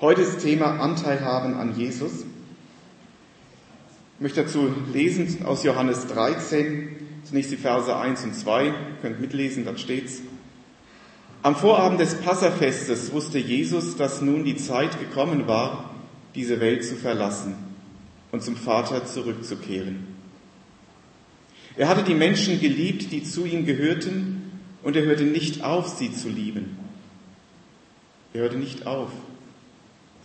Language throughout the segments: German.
Heute ist Thema Anteil haben an Jesus. Ich möchte dazu lesen aus Johannes 13, zunächst die Verse 1 und 2. Ihr könnt mitlesen, da steht's. Am Vorabend des Passafestes wusste Jesus, dass nun die Zeit gekommen war, diese Welt zu verlassen und zum Vater zurückzukehren. Er hatte die Menschen geliebt, die zu ihm gehörten, und er hörte nicht auf, sie zu lieben. Er hörte nicht auf,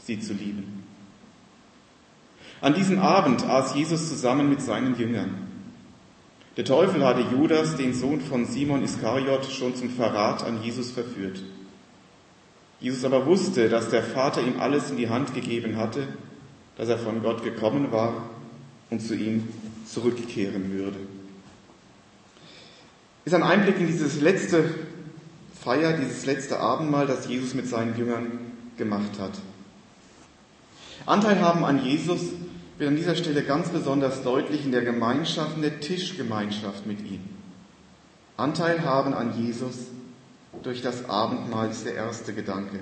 sie zu lieben. An diesem Abend aß Jesus zusammen mit seinen Jüngern. Der Teufel hatte Judas, den Sohn von Simon Iskariot, schon zum Verrat an Jesus verführt. Jesus aber wusste, dass der Vater ihm alles in die Hand gegeben hatte, dass er von Gott gekommen war und zu ihm zurückkehren würde. Ist ein Einblick in dieses letzte Feier, dieses letzte Abendmahl, das Jesus mit seinen Jüngern gemacht hat. Anteil haben an Jesus wird an dieser Stelle ganz besonders deutlich in der Gemeinschaft, in der Tischgemeinschaft mit ihm. Anteil haben an Jesus durch das Abendmahl ist der erste Gedanke.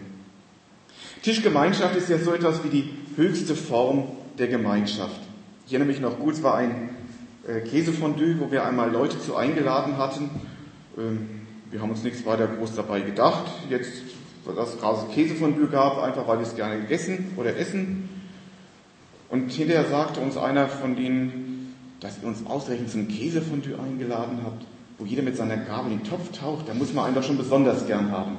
Tischgemeinschaft ist ja so etwas wie die höchste Form der Gemeinschaft. Ich erinnere mich noch gut, es war ein äh, Käsefondue, wo wir einmal Leute zu eingeladen hatten. Ähm, wir haben uns nichts weiter groß dabei gedacht. Jetzt, dass es gerade Käsefondue gab, einfach weil wir es gerne gegessen oder essen. Und hinterher sagte uns einer von denen, dass ihr uns ausgerechnet zum Käsefondue eingeladen habt, wo jeder mit seiner Gabel in den Topf taucht, da muss man einen doch schon besonders gern haben.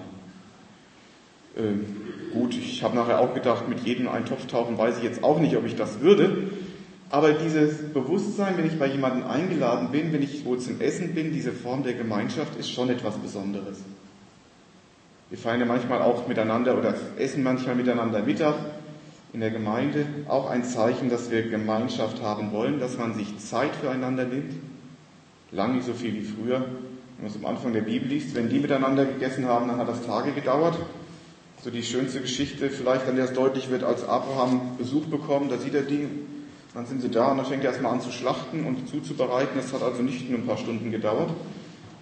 Ähm, gut, ich habe nachher auch gedacht, mit jedem einen Topf tauchen weiß ich jetzt auch nicht, ob ich das würde. Aber dieses Bewusstsein, wenn ich bei jemandem eingeladen bin, wenn ich wohl zum Essen bin, diese Form der Gemeinschaft ist schon etwas Besonderes. Wir feiern ja manchmal auch miteinander oder essen manchmal miteinander Mittag in der Gemeinde. Auch ein Zeichen, dass wir Gemeinschaft haben wollen, dass man sich Zeit füreinander nimmt. Lang nicht so viel wie früher. Wenn man es am Anfang der Bibel liest, wenn die miteinander gegessen haben, dann hat das Tage gedauert. So die schönste Geschichte, vielleicht an der es deutlich wird, als Abraham Besuch bekommt, da sieht er die, dann sind sie da und dann fängt er erstmal an zu schlachten und zuzubereiten. Das hat also nicht nur ein paar Stunden gedauert.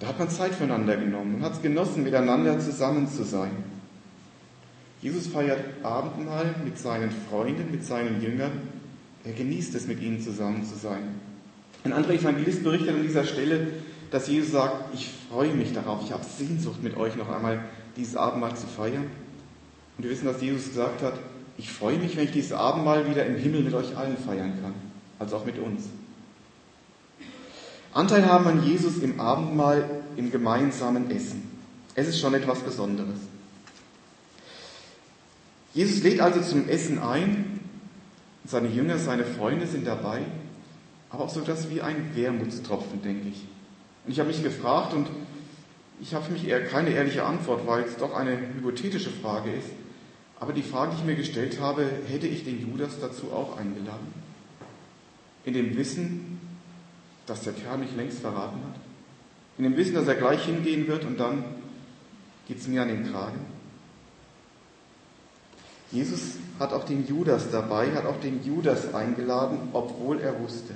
Da hat man Zeit füreinander genommen und hat es genossen, miteinander zusammen zu sein. Jesus feiert Abendmahl mit seinen Freunden, mit seinen Jüngern. Er genießt es, mit ihnen zusammen zu sein. Ein anderer Evangelist berichtet an dieser Stelle, dass Jesus sagt, ich freue mich darauf, ich habe Sehnsucht mit euch noch einmal dieses Abendmahl zu feiern. Und wir wissen, dass Jesus gesagt hat, ich freue mich, wenn ich dieses Abendmahl wieder im Himmel mit euch allen feiern kann, also auch mit uns. Anteil haben an Jesus im Abendmahl, im gemeinsamen Essen. Es ist schon etwas Besonderes. Jesus lädt also zum Essen ein. Seine Jünger, seine Freunde sind dabei. Aber auch so etwas wie ein Wermutstropfen, denke ich. Und ich habe mich gefragt und ich habe mich eher keine ehrliche Antwort, weil es doch eine hypothetische Frage ist. Aber die Frage, die ich mir gestellt habe, hätte ich den Judas dazu auch eingeladen? In dem Wissen, dass der Kerl mich längst verraten hat? In dem Wissen, dass er gleich hingehen wird und dann geht es mir an den Kragen? Jesus hat auch den Judas dabei, hat auch den Judas eingeladen, obwohl er wusste,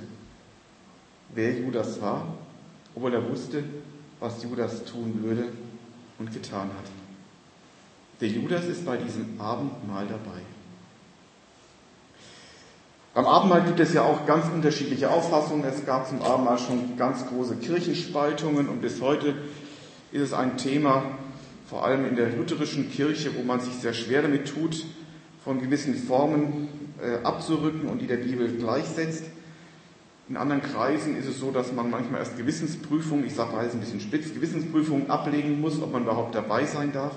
wer Judas war, obwohl er wusste, was Judas tun würde und getan hat. Der Judas ist bei diesem Abendmahl dabei. Beim Abendmahl gibt es ja auch ganz unterschiedliche Auffassungen. Es gab zum Abendmahl schon ganz große Kirchenspaltungen und bis heute ist es ein Thema, vor allem in der lutherischen Kirche, wo man sich sehr schwer damit tut, von gewissen Formen äh, abzurücken und die der Bibel gleichsetzt. In anderen Kreisen ist es so, dass man manchmal erst Gewissensprüfungen, ich sage mal jetzt ein bisschen spitz, Gewissensprüfungen ablegen muss, ob man überhaupt dabei sein darf.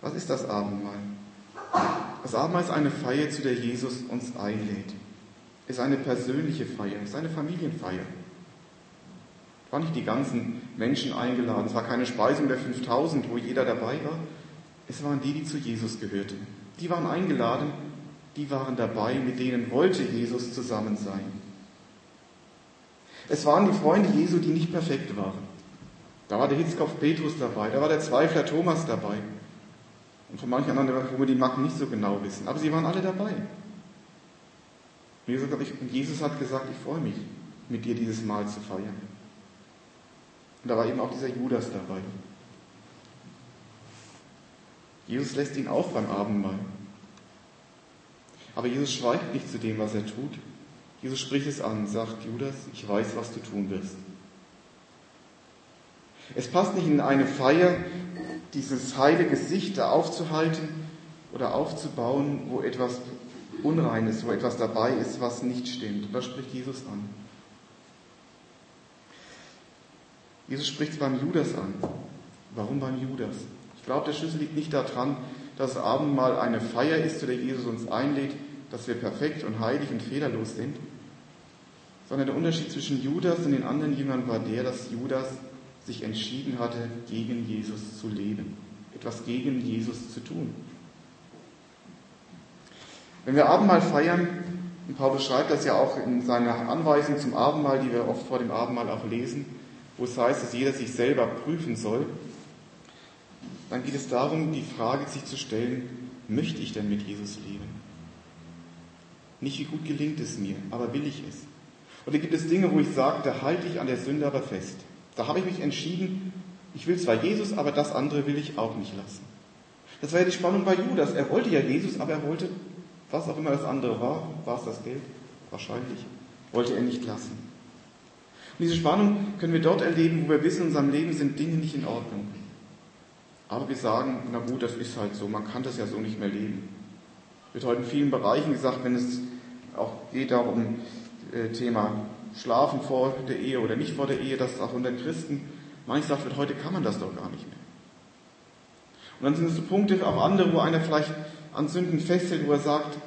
Was ist das Abendmahl? Das Abendmahl ist eine Feier, zu der Jesus uns einlädt. Es ist eine persönliche Feier, es ist eine Familienfeier. Es waren nicht die ganzen Menschen eingeladen, es war keine Speisung der 5000, wo jeder dabei war. Es waren die, die zu Jesus gehörten. Die waren eingeladen, die waren dabei, mit denen wollte Jesus zusammen sein. Es waren die Freunde Jesu, die nicht perfekt waren. Da war der Hitzkopf Petrus dabei, da war der Zweifler Thomas dabei. Und von manchen anderen, wo wir die Macken nicht so genau wissen. Aber sie waren alle dabei. Und Jesus hat gesagt, ich freue mich, mit dir dieses Mahl zu feiern. Und da war eben auch dieser Judas dabei. Jesus lässt ihn auch beim Abendmahl. Aber Jesus schweigt nicht zu dem, was er tut. Jesus spricht es an, sagt Judas, ich weiß, was du tun wirst. Es passt nicht in eine Feier, dieses heile Gesicht da aufzuhalten oder aufzubauen, wo etwas Unreines, wo etwas dabei ist, was nicht stimmt. Und das spricht Jesus an. Jesus spricht es beim Judas an. Warum beim Judas? Ich glaube, der Schlüssel liegt nicht daran, dass das Abendmahl eine Feier ist, zu der Jesus uns einlädt, dass wir perfekt und heilig und fehlerlos sind, sondern der Unterschied zwischen Judas und den anderen Jüngern war der, dass Judas sich entschieden hatte, gegen Jesus zu leben, etwas gegen Jesus zu tun. Wenn wir Abendmahl feiern, und Paulus schreibt das ja auch in seiner Anweisung zum Abendmahl, die wir oft vor dem Abendmahl auch lesen, wo es heißt, dass jeder sich selber prüfen soll, dann geht es darum, die Frage sich zu stellen, möchte ich denn mit Jesus leben? Nicht wie gut gelingt es mir, aber will ich es? Oder gibt es Dinge, wo ich sage, da halte ich an der Sünde aber fest? Da habe ich mich entschieden, ich will zwar Jesus, aber das andere will ich auch nicht lassen. Das war ja die Spannung bei Judas. Er wollte ja Jesus, aber er wollte, was auch immer das andere war, war es das Geld? Wahrscheinlich. Wollte er nicht lassen. Und diese Spannung können wir dort erleben, wo wir wissen, in unserem Leben sind Dinge nicht in Ordnung. Aber wir sagen, na gut, das ist halt so, man kann das ja so nicht mehr leben. Wird heute in vielen Bereichen gesagt, wenn es auch geht darum, äh, Thema Schlafen vor der Ehe oder nicht vor der Ehe, dass auch unter Christen manchmal sagt wird, heute kann man das doch gar nicht mehr. Und dann sind es so Punkte, auch andere, wo einer vielleicht an Sünden festhält, wo er sagt,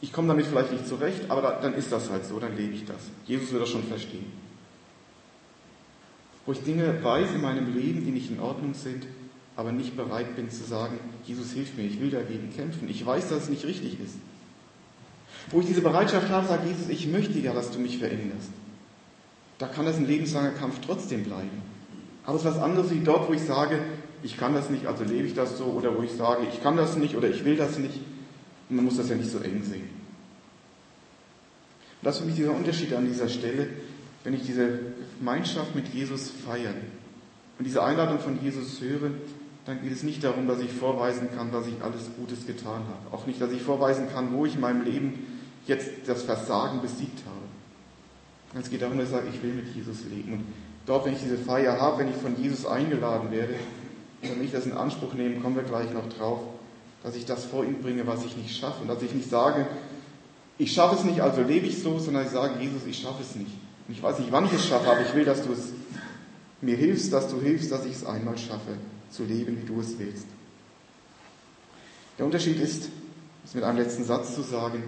ich komme damit vielleicht nicht zurecht, aber dann ist das halt so, dann lebe ich das. Jesus wird das schon verstehen. Wo ich Dinge weiß in meinem Leben, die nicht in Ordnung sind, aber nicht bereit bin zu sagen, Jesus hilf mir, ich will dagegen kämpfen. Ich weiß, dass es nicht richtig ist. Wo ich diese Bereitschaft habe, sagt Jesus, ich möchte ja, dass du mich veränderst. Da kann das ein lebenslanger Kampf trotzdem bleiben. Aber es ist was anderes wie dort, wo ich sage, ich kann das nicht, also lebe ich das so, oder wo ich sage, ich kann das nicht oder ich will das nicht. Und man muss das ja nicht so eng sehen. Und das ist für mich dieser Unterschied an dieser Stelle, wenn ich diese Gemeinschaft mit Jesus feiere und diese Einladung von Jesus höre, dann geht es nicht darum, dass ich vorweisen kann, dass ich alles Gutes getan habe. Auch nicht, dass ich vorweisen kann, wo ich in meinem Leben jetzt das Versagen besiegt habe. Es geht darum, dass ich sage, ich will mit Jesus leben. Und dort, wenn ich diese Feier habe, wenn ich von Jesus eingeladen werde, wenn ich das in Anspruch nehme, kommen wir gleich noch drauf, dass ich das vor ihn bringe, was ich nicht schaffe. Und dass ich nicht sage, ich schaffe es nicht, also lebe ich so, sondern ich sage, Jesus, ich schaffe es nicht. Und ich weiß nicht, wann ich es schaffe, aber ich will, dass du es mir hilfst, dass du hilfst, dass ich es einmal schaffe, zu leben, wie du es willst. Der Unterschied ist, das mit einem letzten Satz zu sagen,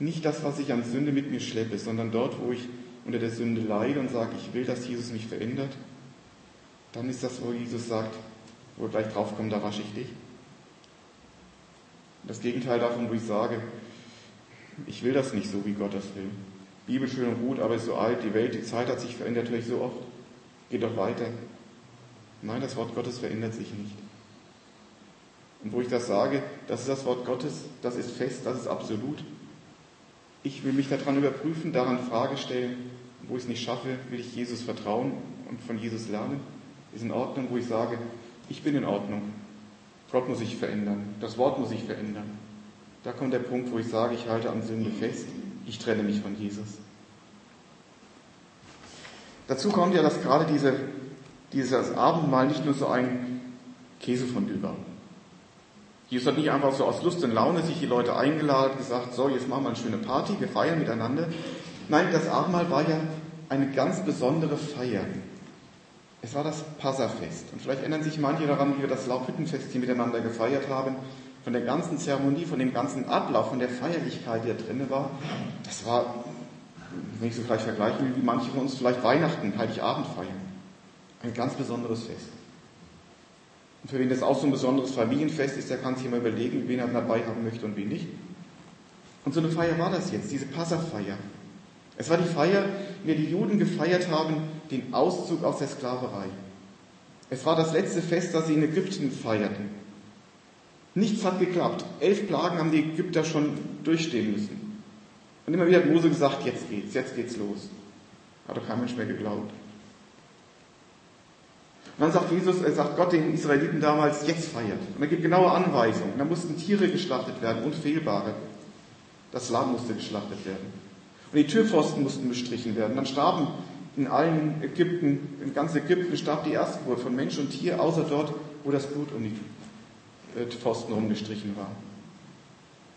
nicht das, was ich an Sünde mit mir schleppe, sondern dort, wo ich unter der Sünde leide und sage, ich will, dass Jesus mich verändert, dann ist das, wo Jesus sagt, wo wir gleich draufkommen, da wasche ich dich. Das Gegenteil davon, wo ich sage, ich will das nicht so, wie Gott das will. Bibel schön und gut, aber ist so alt, die Welt, die Zeit hat sich verändert, höre ich so oft. Geht doch weiter. Nein, das Wort Gottes verändert sich nicht. Und wo ich das sage, das ist das Wort Gottes, das ist fest, das ist absolut. Ich will mich daran überprüfen, daran Frage stellen. Wo ich es nicht schaffe, will ich Jesus vertrauen und von Jesus lernen. Ist in Ordnung, wo ich sage, ich bin in Ordnung. Gott muss sich verändern. Das Wort muss sich verändern. Da kommt der Punkt, wo ich sage, ich halte an Sünde fest. Ich trenne mich von Jesus. Dazu kommt ja, dass gerade diese, dieses Abendmahl nicht nur so ein Käsefondue war. Jesus hat nicht einfach so aus Lust und Laune sich die Leute eingeladen, gesagt, so, jetzt machen wir eine schöne Party, wir feiern miteinander. Nein, das Abendmahl war ja eine ganz besondere Feier. Es war das Passafest. Und vielleicht erinnern sich manche daran, wie wir das Laubhüttenfest hier miteinander gefeiert haben. Von der ganzen Zeremonie, von dem ganzen Ablauf, von der Feierlichkeit, die da drin war. Das war, wenn ich so vielleicht vergleichen will, wie manche von uns vielleicht Weihnachten, Heiligabend feiern. Ein ganz besonderes Fest. Und für wen das auch so ein besonderes Familienfest ist, der kann sich immer überlegen, wen er dabei haben möchte und wen nicht. Und so eine Feier war das jetzt, diese Passafeier. Es war die Feier, in der die Juden gefeiert haben, den Auszug aus der Sklaverei. Es war das letzte Fest, das sie in Ägypten feierten. Nichts hat geklappt. Elf Plagen haben die Ägypter schon durchstehen müssen. Und immer wieder hat Mose gesagt, jetzt geht's, jetzt geht's los. Hat doch kein Mensch mehr geglaubt. Und dann sagt Jesus, er sagt Gott den Israeliten damals, jetzt feiert. Und er gibt genaue Anweisungen. Da mussten Tiere geschlachtet werden, unfehlbare. Das Lamm musste geschlachtet werden. Und die Türpfosten mussten bestrichen werden. Dann starben in allen Ägypten, in ganz Ägypten starb die Erstgeburt von Mensch und Tier, außer dort, wo das Blut um die äh, Pfosten rumgestrichen war.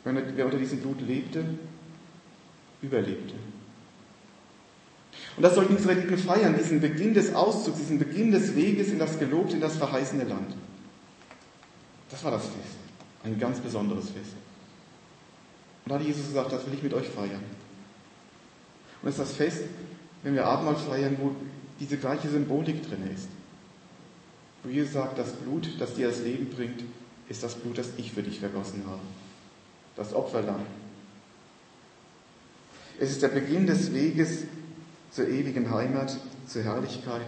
Wer unter diesem Blut lebte, überlebte. Und das sollten die Israeliten feiern, diesen Beginn des Auszugs, diesen Beginn des Weges in das gelobte, in das verheißene Land. Das war das Fest. Ein ganz besonderes Fest. Und da hat Jesus gesagt, das will ich mit euch feiern. Und es ist das Fest, wenn wir Abendmahl feiern, wo diese gleiche Symbolik drin ist. Wo Jesus sagt, das Blut, das dir das Leben bringt, ist das Blut, das ich für dich vergossen habe. Das Opferlamm. Es ist der Beginn des Weges zur ewigen Heimat, zur Herrlichkeit,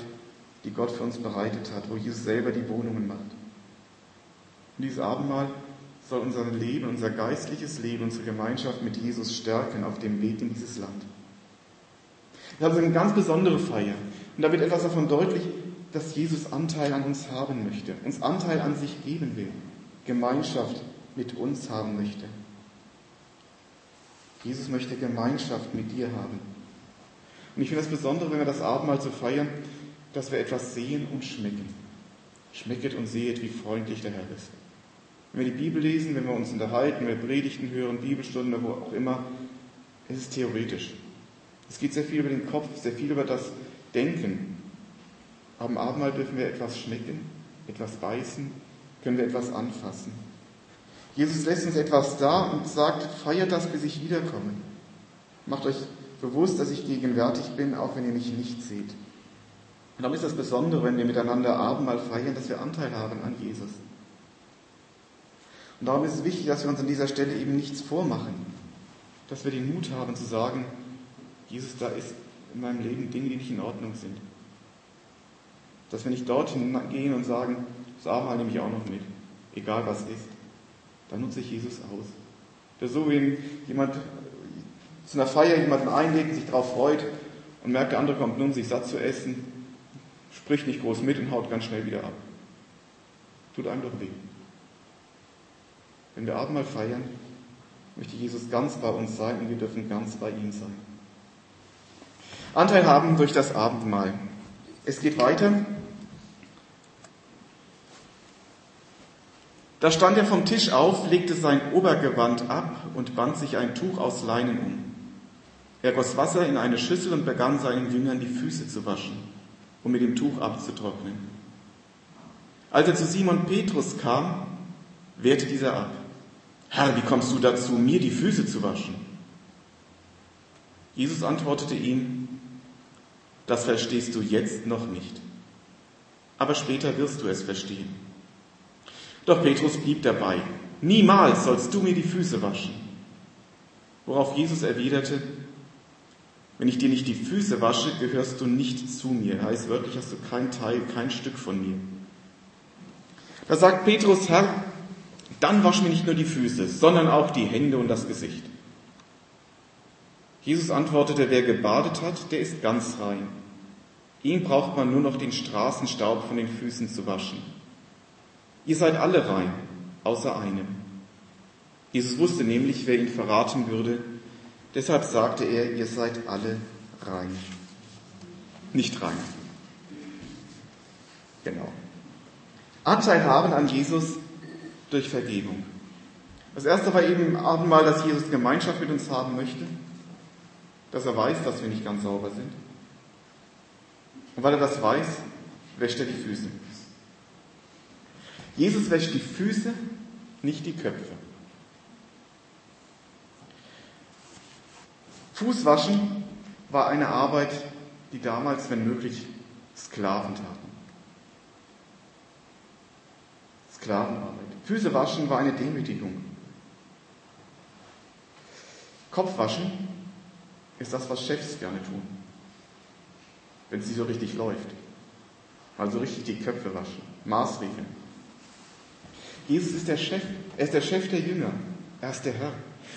die Gott für uns bereitet hat, wo Jesus selber die Wohnungen macht. Und dieses Abendmahl soll unser Leben, unser geistliches Leben, unsere Gemeinschaft mit Jesus stärken auf dem Weg in dieses Land. Wir haben eine ganz besondere Feier. Und da wird etwas davon deutlich, dass Jesus Anteil an uns haben möchte, uns Anteil an sich geben will, Gemeinschaft mit uns haben möchte. Jesus möchte Gemeinschaft mit dir haben. Und ich finde das Besondere, wenn wir das Abendmahl so feiern, dass wir etwas sehen und schmecken. Schmecket und sehet, wie freundlich der Herr ist. Wenn wir die Bibel lesen, wenn wir uns unterhalten, wenn wir Predigten hören, Bibelstunden, wo auch immer, es ist theoretisch. Es geht sehr viel über den Kopf, sehr viel über das Denken. Aber im Abendmahl dürfen wir etwas schmecken, etwas beißen, können wir etwas anfassen. Jesus lässt uns etwas da und sagt, feiert das, bis ich wiederkomme. Macht euch bewusst, dass ich gegenwärtig bin, auch wenn ihr mich nicht seht. Und darum ist das Besondere, wenn wir miteinander Abendmahl feiern, dass wir Anteil haben an Jesus. Und darum ist es wichtig, dass wir uns an dieser Stelle eben nichts vormachen. Dass wir den Mut haben zu sagen, Jesus, da ist in meinem Leben Dinge, die nicht in Ordnung sind. Dass wir nicht dorthin gehen und sagen, das Abendmahl nehme ich auch noch mit, egal was ist. Da nutze ich Jesus aus. Das so, wie jemand zu einer Feier jemanden einlegt, sich darauf freut und merkt, der andere kommt nur, um sich satt zu essen, spricht nicht groß mit und haut ganz schnell wieder ab. Tut einem doch weh. Wenn wir Abendmahl feiern, möchte Jesus ganz bei uns sein und wir dürfen ganz bei ihm sein. Anteil haben durch das Abendmahl. Es geht weiter. Da stand er vom Tisch auf, legte sein Obergewand ab und band sich ein Tuch aus Leinen um. Er goss Wasser in eine Schüssel und begann seinen Jüngern die Füße zu waschen, um mit dem Tuch abzutrocknen. Als er zu Simon Petrus kam, wehrte dieser ab. Herr, wie kommst du dazu, mir die Füße zu waschen? Jesus antwortete ihm, das verstehst du jetzt noch nicht, aber später wirst du es verstehen. Doch Petrus blieb dabei, niemals sollst du mir die Füße waschen. Worauf Jesus erwiderte, wenn ich dir nicht die Füße wasche, gehörst du nicht zu mir. Heißt wörtlich, hast du kein Teil, kein Stück von mir. Da sagt Petrus, Herr, dann wasch mir nicht nur die Füße, sondern auch die Hände und das Gesicht. Jesus antwortete, wer gebadet hat, der ist ganz rein. Ihm braucht man nur noch den Straßenstaub von den Füßen zu waschen. Ihr seid alle rein, außer einem. Jesus wusste nämlich, wer ihn verraten würde Deshalb sagte er, ihr seid alle rein. Nicht rein. Genau. Anteil haben an Jesus durch Vergebung. Das erste war eben Abendmahl, dass Jesus Gemeinschaft mit uns haben möchte, dass er weiß, dass wir nicht ganz sauber sind. Und weil er das weiß, wäscht er die Füße. Jesus wäscht die Füße, nicht die Köpfe. Fußwaschen war eine Arbeit, die damals, wenn möglich, Sklaven taten. Sklavenarbeit. Füße waschen war eine Demütigung. Kopfwaschen ist das, was Chefs gerne tun, wenn es nicht so richtig läuft. Also richtig die Köpfe waschen, Maßregeln. Jesus ist der Chef, er ist der Chef der Jünger, er ist der Herr.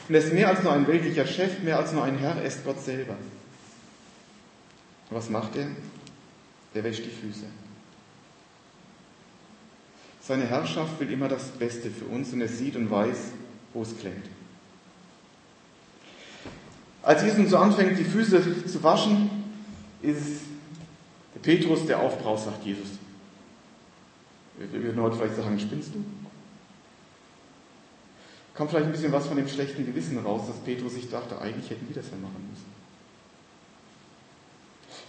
Und er ist mehr als nur ein weltlicher Chef, mehr als nur ein Herr, er ist Gott selber. Und was macht er? Er wäscht die Füße. Seine Herrschaft will immer das Beste für uns und er sieht und weiß, wo es klemmt. Als Jesus so anfängt, die Füße zu waschen, ist der Petrus, der aufbraust, sagt Jesus. Wir würden heute vielleicht sagen, spinnst du? Kommt vielleicht ein bisschen was von dem schlechten Gewissen raus, dass Petrus sich dachte, eigentlich hätten wir das ja machen müssen.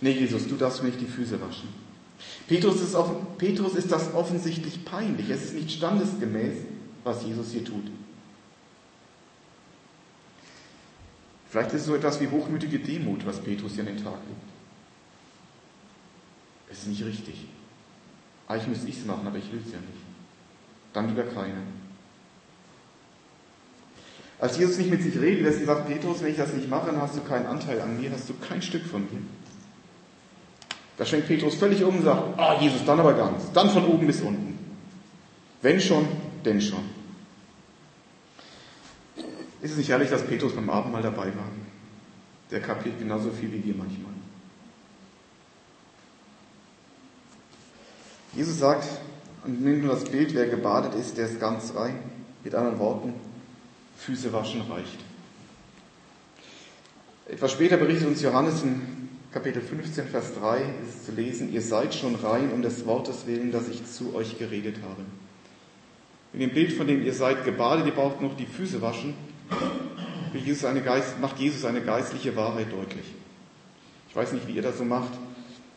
Nee, Jesus, du darfst mir nicht die Füße waschen. Petrus ist, auf, Petrus ist das offensichtlich peinlich. Es ist nicht standesgemäß, was Jesus hier tut. Vielleicht ist es so etwas wie hochmütige Demut, was Petrus hier an den Tag legt. Es ist nicht richtig. Eigentlich müsste ich es machen, aber ich will es ja nicht. Dann lieber keinen. Als Jesus nicht mit sich reden lässt und sagt, Petrus, wenn ich das nicht mache, dann hast du keinen Anteil an mir, hast du kein Stück von mir. Da schwenkt Petrus völlig um und sagt, ah, Jesus, dann aber ganz. Dann von oben bis unten. Wenn schon, denn schon. Ist es nicht herrlich, dass Petrus beim Abendmahl dabei war? Der kapiert genauso viel wie wir manchmal. Jesus sagt, und nimmt nur das Bild, wer gebadet ist, der ist ganz rein. Mit anderen Worten, Füße waschen reicht. Etwas später berichtet uns Johannes in Kapitel 15, Vers 3 ist zu lesen, ihr seid schon rein um des Wortes willen, das ich zu euch geredet habe. In dem Bild, von dem ihr seid gebadet, ihr braucht noch die Füße waschen, Jesus Geist, macht Jesus eine geistliche Wahrheit deutlich. Ich weiß nicht, wie ihr das so macht.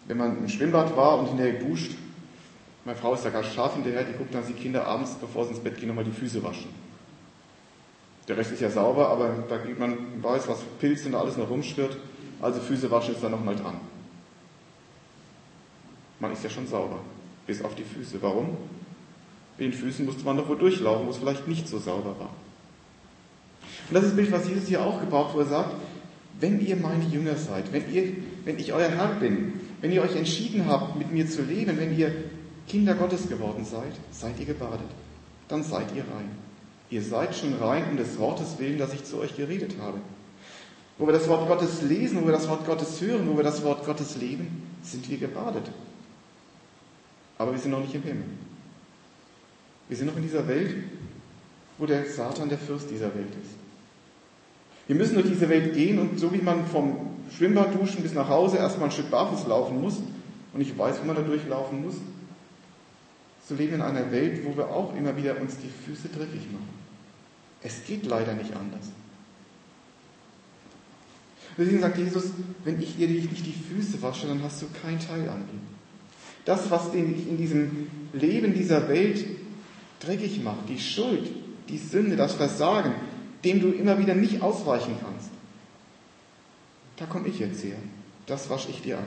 Wenn man im Schwimmbad war und hinterher duscht, meine Frau ist da ganz scharf hinterher, die guckt, dass die Kinder abends, bevor sie ins Bett gehen, nochmal die Füße waschen. Der Rest ist ja sauber, aber da geht man, weiß, was Pilze und alles noch rumschwirrt. Also Füße waschen ist da nochmal dran. Man ist ja schon sauber. Bis auf die Füße. Warum? Mit den Füßen musste man doch wohl durchlaufen, wo es vielleicht nicht so sauber war. Und das ist das Bild, was Jesus hier auch gebraucht, wo er sagt, wenn ihr meine Jünger seid, wenn, ihr, wenn ich euer Herr bin, wenn ihr euch entschieden habt, mit mir zu leben, wenn ihr Kinder Gottes geworden seid, seid ihr gebadet. Dann seid ihr rein. Ihr seid schon rein um des Wortes willen, dass ich zu euch geredet habe. Wo wir das Wort Gottes lesen, wo wir das Wort Gottes hören, wo wir das Wort Gottes leben, sind wir gebadet. Aber wir sind noch nicht im Himmel. Wir sind noch in dieser Welt, wo der Satan der Fürst dieser Welt ist. Wir müssen durch diese Welt gehen und so wie man vom Schwimmbad duschen bis nach Hause erstmal ein Stück barfuß laufen muss und ich weiß, wie man da durchlaufen muss, so leben wir in einer Welt, wo wir auch immer wieder uns die Füße dreckig machen. Es geht leider nicht anders. Deswegen sagt Jesus, wenn ich dir nicht die Füße wasche, dann hast du keinen Teil an mir. Das, was dich in diesem Leben dieser Welt dreckig macht, die Schuld, die Sünde, das Versagen, dem du immer wieder nicht ausweichen kannst, da komme ich jetzt her. Das wasche ich dir an.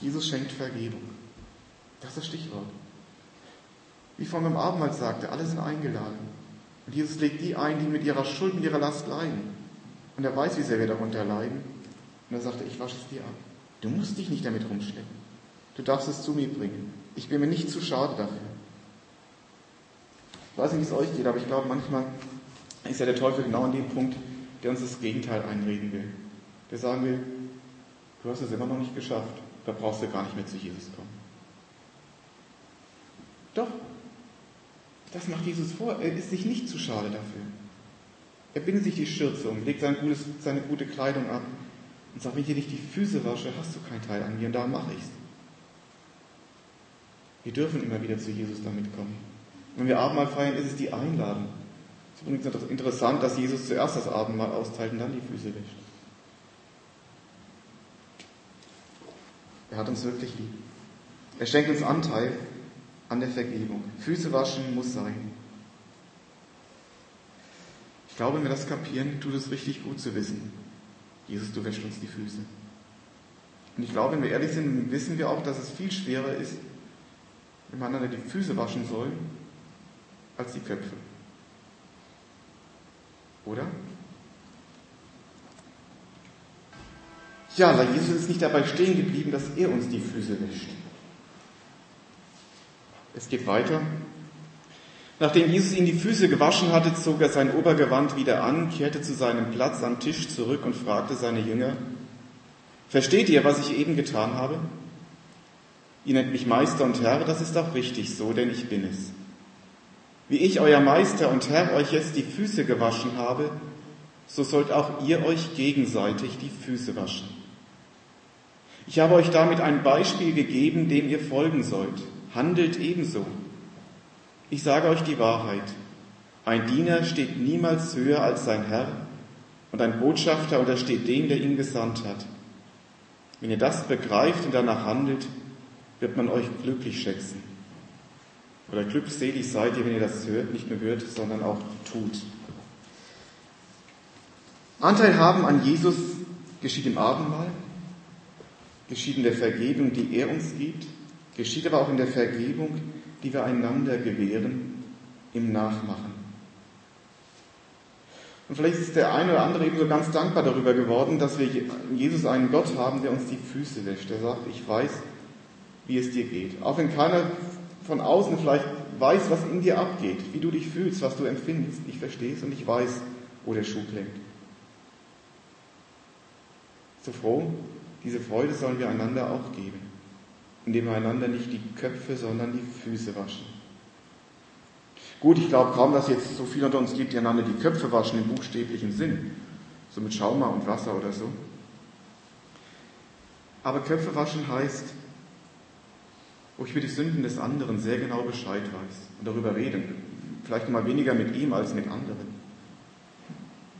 Jesus schenkt Vergebung. Das ist das Stichwort. Wie vorhin beim Abendmahl sagte, alle sind eingeladen. Und Jesus legt die ein, die mit ihrer Schuld, mit ihrer Last leiden. Und er weiß, wie sehr wir darunter leiden. Und er sagte, ich wasche es dir ab. Du musst dich nicht damit rumschleppen. Du darfst es zu mir bringen. Ich bin mir nicht zu schade dafür. Ich weiß nicht, wie es euch geht, aber ich glaube, manchmal ist ja der Teufel genau an dem Punkt, der uns das Gegenteil einreden will. Der sagen will, du hast es immer noch nicht geschafft. Da brauchst du gar nicht mehr zu Jesus kommen. Doch, das macht Jesus vor. Er ist sich nicht zu schade dafür. Er bindet sich die Schürze um, legt sein gutes, seine gute Kleidung ab und sagt, wenn ich dir nicht die Füße wasche, hast du keinen Teil an mir und da mache ich es. Wir dürfen immer wieder zu Jesus damit kommen. Wenn wir Abendmahl feiern, ist es die Einladung. Es ist übrigens interessant, dass Jesus zuerst das Abendmahl austeilt und dann die Füße wäscht. Er hat uns wirklich lieb. Er schenkt uns Anteil an der Vergebung. Füße waschen muss sein. Ich glaube, wenn wir das kapieren, tut es richtig gut zu wissen. Jesus, du wäschst uns die Füße. Und ich glaube, wenn wir ehrlich sind, wissen wir auch, dass es viel schwerer ist, wenn man einander die Füße waschen soll, als die Köpfe. Oder? Ja, weil Jesus ist nicht dabei stehen geblieben, dass er uns die Füße wäscht. Es geht weiter. Nachdem Jesus ihm die Füße gewaschen hatte, zog er sein Obergewand wieder an, kehrte zu seinem Platz am Tisch zurück und fragte seine Jünger, Versteht ihr, was ich eben getan habe? Ihr nennt mich Meister und Herr, das ist auch richtig so, denn ich bin es. Wie ich, euer Meister und Herr, euch jetzt die Füße gewaschen habe, so sollt auch ihr euch gegenseitig die Füße waschen. Ich habe euch damit ein Beispiel gegeben, dem ihr folgen sollt. Handelt ebenso. Ich sage euch die Wahrheit. Ein Diener steht niemals höher als sein Herr und ein Botschafter untersteht dem, der ihn gesandt hat. Wenn ihr das begreift und danach handelt, wird man euch glücklich schätzen. Oder glückselig seid ihr, wenn ihr das hört, nicht nur hört, sondern auch tut. Anteil haben an Jesus geschieht im Abendmahl, geschieht in der Vergebung, die er uns gibt, geschieht aber auch in der Vergebung, die wir einander gewähren, im Nachmachen. Und vielleicht ist der eine oder andere eben so ganz dankbar darüber geworden, dass wir in Jesus einen Gott haben, der uns die Füße wäscht. Der sagt, ich weiß, wie es dir geht. Auch wenn keiner von außen vielleicht weiß, was in dir abgeht, wie du dich fühlst, was du empfindest. Ich verstehe es und ich weiß, wo der Schuh klemmt. So froh, diese Freude sollen wir einander auch geben, indem wir einander nicht die Köpfe, sondern die Füße waschen. Gut, ich glaube kaum, dass jetzt so viele unter uns gibt, die einander die Köpfe waschen im buchstäblichen Sinn, so mit Schaumer und Wasser oder so. Aber Köpfe waschen heißt, wo ich für die Sünden des anderen sehr genau Bescheid weiß und darüber rede, vielleicht mal weniger mit ihm als mit anderen.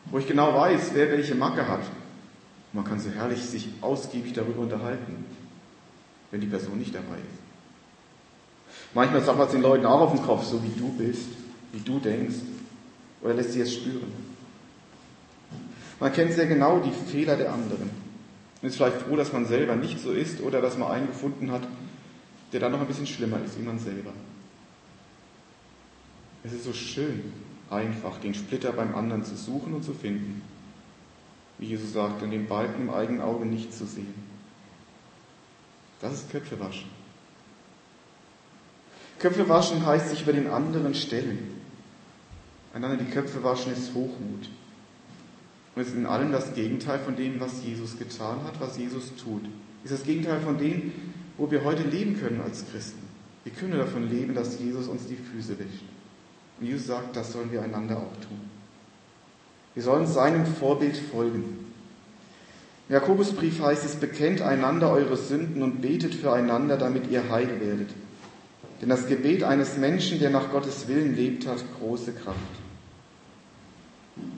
Wo ich genau weiß, wer welche Macke hat man kann so herrlich sich ausgiebig darüber unterhalten, wenn die Person nicht dabei ist. Manchmal sagt man es den Leuten auch auf den Kopf, so wie du bist, wie du denkst, oder lässt sie es spüren. Man kennt sehr genau die Fehler der anderen und ist vielleicht froh, dass man selber nicht so ist oder dass man einen gefunden hat, der dann noch ein bisschen schlimmer ist wie man selber. Es ist so schön, einfach den Splitter beim anderen zu suchen und zu finden wie Jesus sagt, und den Balken im eigenen Auge nicht zu sehen. Das ist Köpfe waschen. Köpfe waschen heißt sich über den anderen stellen. Einander die Köpfe waschen ist Hochmut. Und ist in allem das Gegenteil von dem, was Jesus getan hat, was Jesus tut. Ist das Gegenteil von dem, wo wir heute leben können als Christen. Wir können davon leben, dass Jesus uns die Füße wäscht. Und Jesus sagt, das sollen wir einander auch tun. Wir sollen seinem Vorbild folgen. Jakobusbrief heißt es, bekennt einander eure Sünden und betet füreinander, damit ihr heil werdet. Denn das Gebet eines Menschen, der nach Gottes Willen lebt, hat große Kraft.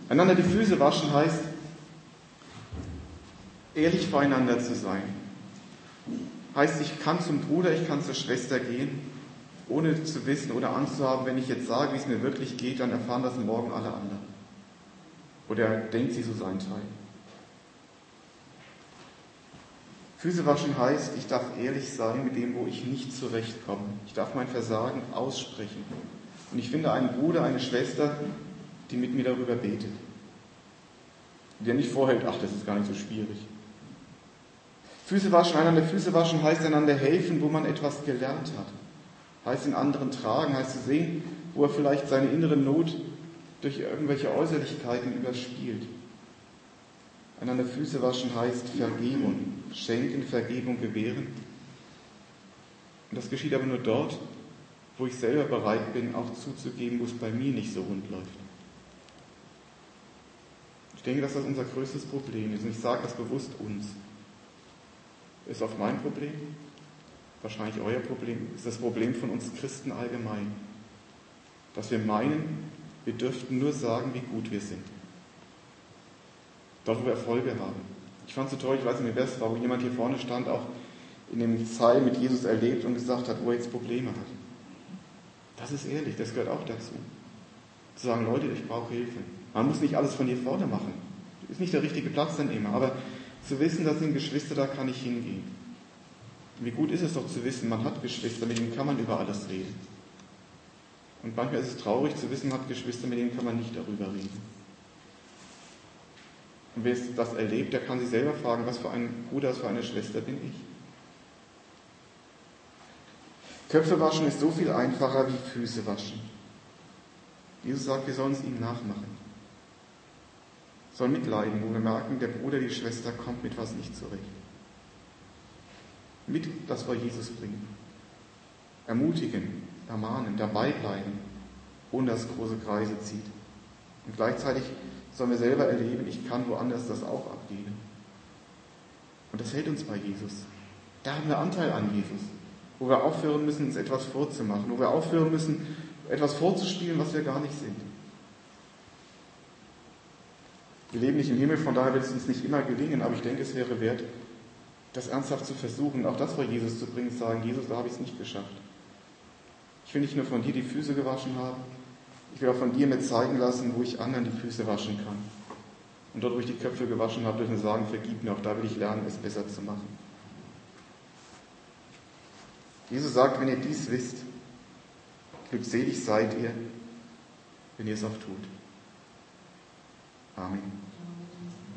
Einander die Füße waschen heißt, ehrlich voreinander zu sein. Heißt, ich kann zum Bruder, ich kann zur Schwester gehen, ohne zu wissen oder Angst zu haben, wenn ich jetzt sage, wie es mir wirklich geht, dann erfahren das morgen alle anderen. Oder denkt sie so sein Teil. Füße waschen heißt, ich darf ehrlich sein mit dem, wo ich nicht zurechtkomme. Ich darf mein Versagen aussprechen. Und ich finde einen Bruder, eine Schwester, die mit mir darüber betet. Der nicht vorhält, ach, das ist gar nicht so schwierig. Füße waschen, einander Füße waschen heißt einander helfen, wo man etwas gelernt hat. Heißt den anderen tragen, heißt zu sehen, wo er vielleicht seine innere Not durch irgendwelche Äußerlichkeiten überspielt. Einander Füße waschen heißt Vergebung, schenken, Vergebung gewähren. Und das geschieht aber nur dort, wo ich selber bereit bin, auch zuzugeben, wo es bei mir nicht so rund läuft. Ich denke, dass das unser größtes Problem ist. Und ich sage das bewusst uns. Ist auch mein Problem, wahrscheinlich euer Problem, ist das Problem von uns Christen allgemein. Dass wir meinen, wir dürften nur sagen, wie gut wir sind. Dort, wo wir Erfolge haben. Ich fand es so toll, ich weiß nicht mehr, wer es war, wo jemand hier vorne stand, auch in dem Zeil mit Jesus erlebt und gesagt hat, wo er jetzt Probleme hat. Das ist ehrlich, das gehört auch dazu. Zu sagen, Leute, ich brauche Hilfe. Man muss nicht alles von hier vorne machen. Ist nicht der richtige Platz dann immer, aber zu wissen, da sind Geschwister, da kann ich hingehen. Wie gut ist es doch zu wissen, man hat Geschwister, mit denen kann man über alles reden. Und manchmal ist es traurig zu wissen, man hat Geschwister, mit denen kann man nicht darüber reden. Und wer das erlebt, der kann sich selber fragen, was für ein Bruder, was für eine Schwester bin ich. Köpfe waschen ist so viel einfacher wie Füße waschen. Jesus sagt, wir sollen es ihm nachmachen. Soll mitleiden, wo wir merken, der Bruder, die Schwester kommt mit was nicht zurecht. Mit das vor Jesus bringen. Ermutigen, ermahnen, dabei bleiben, ohne dass große Kreise zieht. Und gleichzeitig sollen wir selber erleben, ich kann woanders das auch abgeben. Und das hält uns bei Jesus. Da haben wir Anteil an Jesus, wo wir aufhören müssen, uns etwas vorzumachen, wo wir aufhören müssen, etwas vorzuspielen, was wir gar nicht sind. Wir leben nicht im Himmel, von daher wird es uns nicht immer gelingen, aber ich denke, es wäre wert, das ernsthaft zu versuchen, auch das vor Jesus zu bringen, zu sagen, Jesus, da habe ich es nicht geschafft. Ich will nicht nur von dir die Füße gewaschen haben, ich will auch von dir mir zeigen lassen, wo ich anderen die Füße waschen kann. Und dort, wo ich die Köpfe gewaschen habe, dürfen wir sagen, vergib mir, auch da will ich lernen, es besser zu machen. Jesus sagt, wenn ihr dies wisst, glückselig seid ihr, wenn ihr es auch tut. Amen.